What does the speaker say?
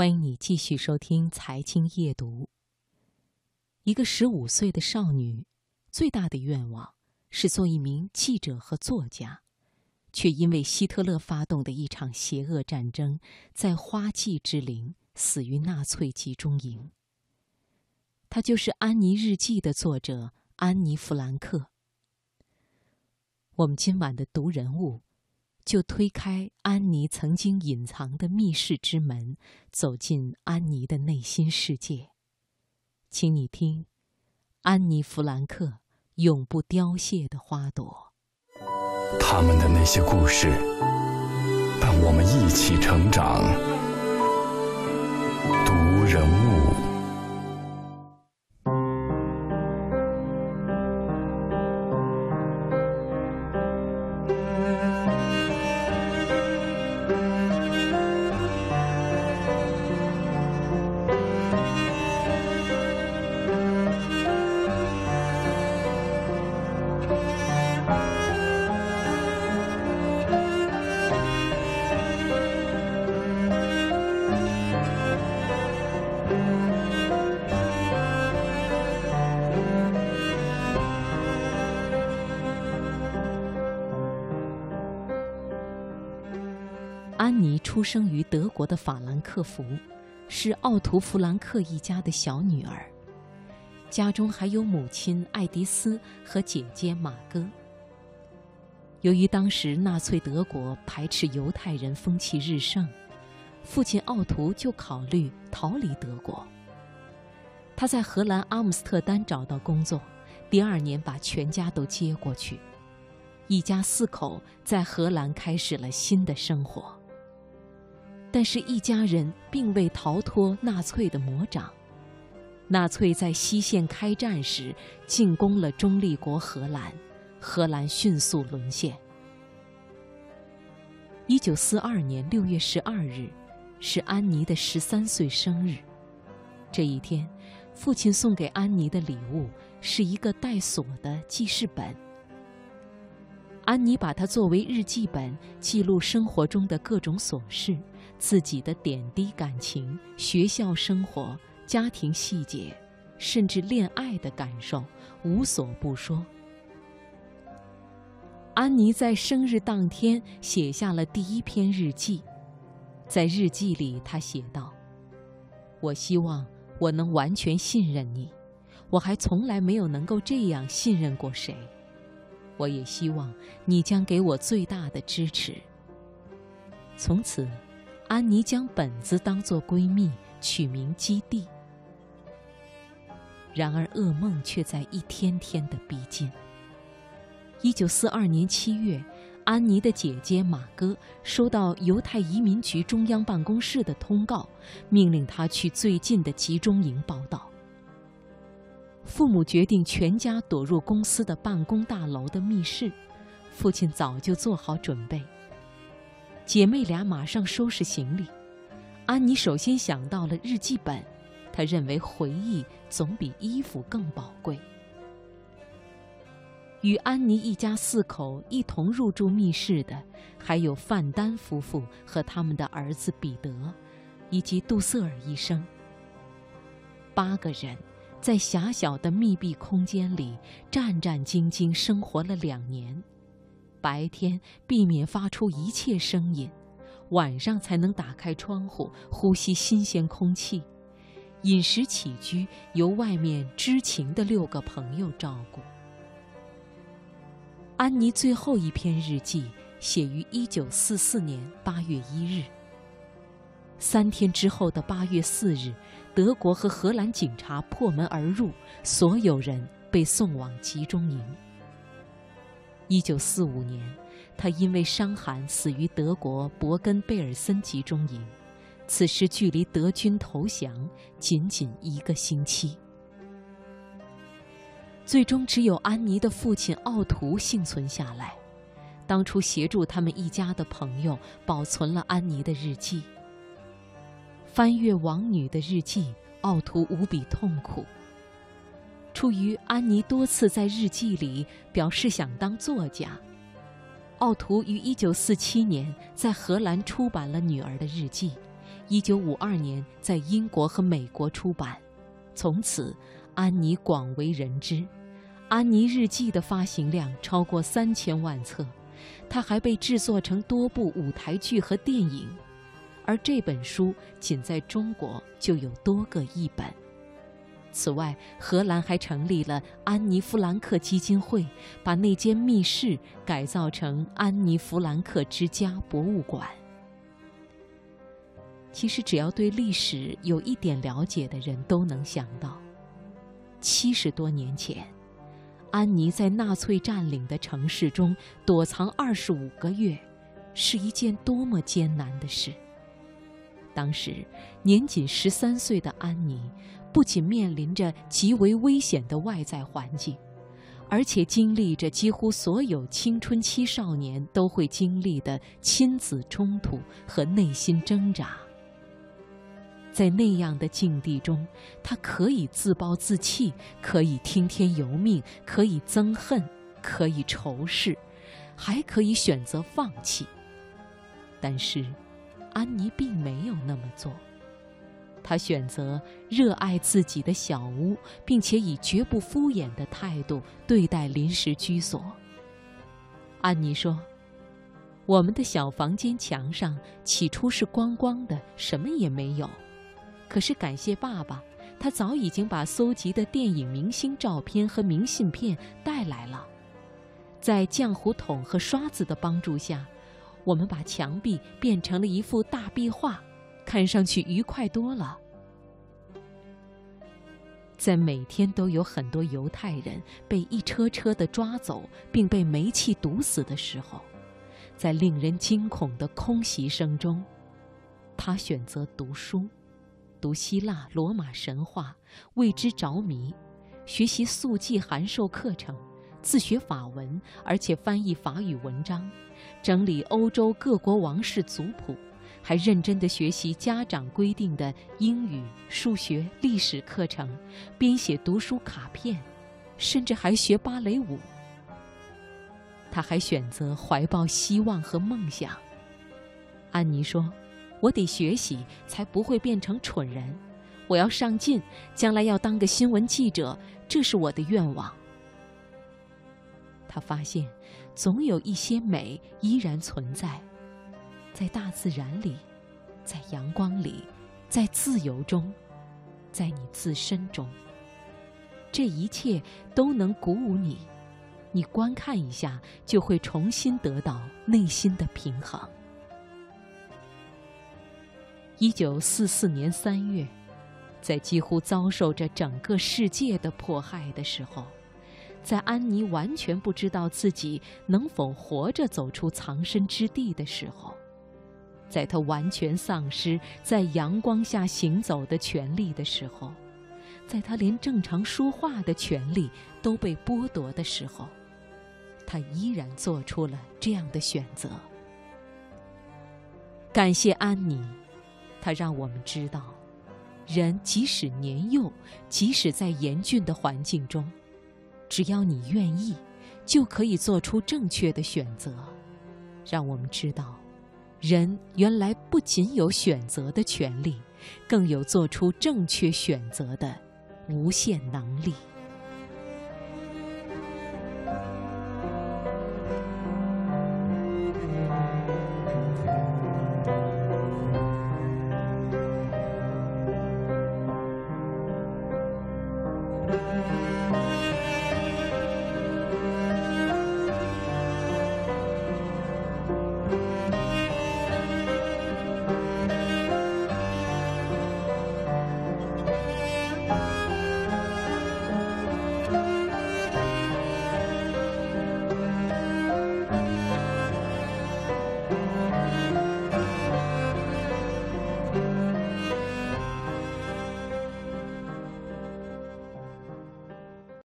欢迎你继续收听《财经夜读》。一个十五岁的少女，最大的愿望是做一名记者和作家，却因为希特勒发动的一场邪恶战争，在花季之陵死于纳粹集中营。她就是《安妮日记》的作者安妮·弗兰克。我们今晚的读人物。就推开安妮曾经隐藏的密室之门，走进安妮的内心世界。请你听，安妮·弗兰克《永不凋谢的花朵》。他们的那些故事，伴我们一起成长。读人物。尼出生于德国的法兰克福，是奥图·弗兰克一家的小女儿，家中还有母亲爱迪丝和姐姐玛戈。由于当时纳粹德国排斥犹太人风气日盛，父亲奥图就考虑逃离德国。他在荷兰阿姆斯特丹找到工作，第二年把全家都接过去，一家四口在荷兰开始了新的生活。但是，一家人并未逃脱纳粹的魔掌。纳粹在西线开战时进攻了中立国荷兰，荷兰迅速沦陷。一九四二年六月十二日，是安妮的十三岁生日。这一天，父亲送给安妮的礼物是一个带锁的记事本。安妮把它作为日记本，记录生活中的各种琐事。自己的点滴感情、学校生活、家庭细节，甚至恋爱的感受，无所不说。安妮在生日当天写下了第一篇日记，在日记里，她写道：“我希望我能完全信任你，我还从来没有能够这样信任过谁。我也希望你将给我最大的支持。”从此。安妮将本子当作闺蜜，取名基地。然而，噩梦却在一天天的逼近。一九四二年七月，安妮的姐姐马哥收到犹太移民局中央办公室的通告，命令她去最近的集中营报道。父母决定全家躲入公司的办公大楼的密室，父亲早就做好准备。姐妹俩马上收拾行李。安妮首先想到了日记本，她认为回忆总比衣服更宝贵。与安妮一家四口一同入住密室的，还有范丹夫妇和他们的儿子彼得，以及杜瑟尔医生。八个人在狭小的密闭空间里战战兢兢生活了两年。白天避免发出一切声音，晚上才能打开窗户呼吸新鲜空气。饮食起居由外面知情的六个朋友照顾。安妮最后一篇日记写于一九四四年八月一日。三天之后的八月四日，德国和荷兰警察破门而入，所有人被送往集中营。一九四五年，他因为伤寒死于德国伯根贝尔森集中营，此时距离德军投降仅仅一个星期。最终，只有安妮的父亲奥图幸存下来。当初协助他们一家的朋友保存了安妮的日记。翻阅王女的日记，奥图无比痛苦。出于安妮多次在日记里表示想当作家，奥图于1947年在荷兰出版了女儿的日记，一九五二年在英国和美国出版，从此安妮广为人知。《安妮日记》的发行量超过三千万册，它还被制作成多部舞台剧和电影，而这本书仅在中国就有多个译本。此外，荷兰还成立了安妮·弗兰克基金会，把那间密室改造成安妮·弗兰克之家博物馆。其实，只要对历史有一点了解的人都能想到，七十多年前，安妮在纳粹占领的城市中躲藏二十五个月，是一件多么艰难的事。当时，年仅十三岁的安妮，不仅面临着极为危险的外在环境，而且经历着几乎所有青春期少年都会经历的亲子冲突和内心挣扎。在那样的境地中，他可以自暴自弃，可以听天由命，可以憎恨，可以仇视，还可以选择放弃。但是，安妮并没有那么做。他选择热爱自己的小屋，并且以绝不敷衍的态度对待临时居所。安妮说：“我们的小房间墙上起初是光光的，什么也没有。”可是感谢爸爸，他早已经把搜集的电影明星照片和明信片带来了。在浆糊桶和刷子的帮助下，我们把墙壁变成了一幅大壁画，看上去愉快多了。在每天都有很多犹太人被一车车的抓走，并被煤气毒死的时候，在令人惊恐的空袭声中，他选择读书。读希腊、罗马神话，为之着迷；学习速记函授课程，自学法文，而且翻译法语文章，整理欧洲各国王室族谱，还认真地学习家长规定的英语、数学、历史课程，编写读书卡片，甚至还学芭蕾舞。他还选择怀抱希望和梦想。安妮说。我得学习，才不会变成蠢人。我要上进，将来要当个新闻记者，这是我的愿望。他发现，总有一些美依然存在，在大自然里，在阳光里，在自由中，在你自身中。这一切都能鼓舞你，你观看一下，就会重新得到内心的平衡。一九四四年三月，在几乎遭受着整个世界的迫害的时候，在安妮完全不知道自己能否活着走出藏身之地的时候，在他完全丧失在阳光下行走的权利的时候，在他连正常说话的权利都被剥夺的时候，他依然做出了这样的选择。感谢安妮。他让我们知道，人即使年幼，即使在严峻的环境中，只要你愿意，就可以做出正确的选择。让我们知道，人原来不仅有选择的权利，更有做出正确选择的无限能力。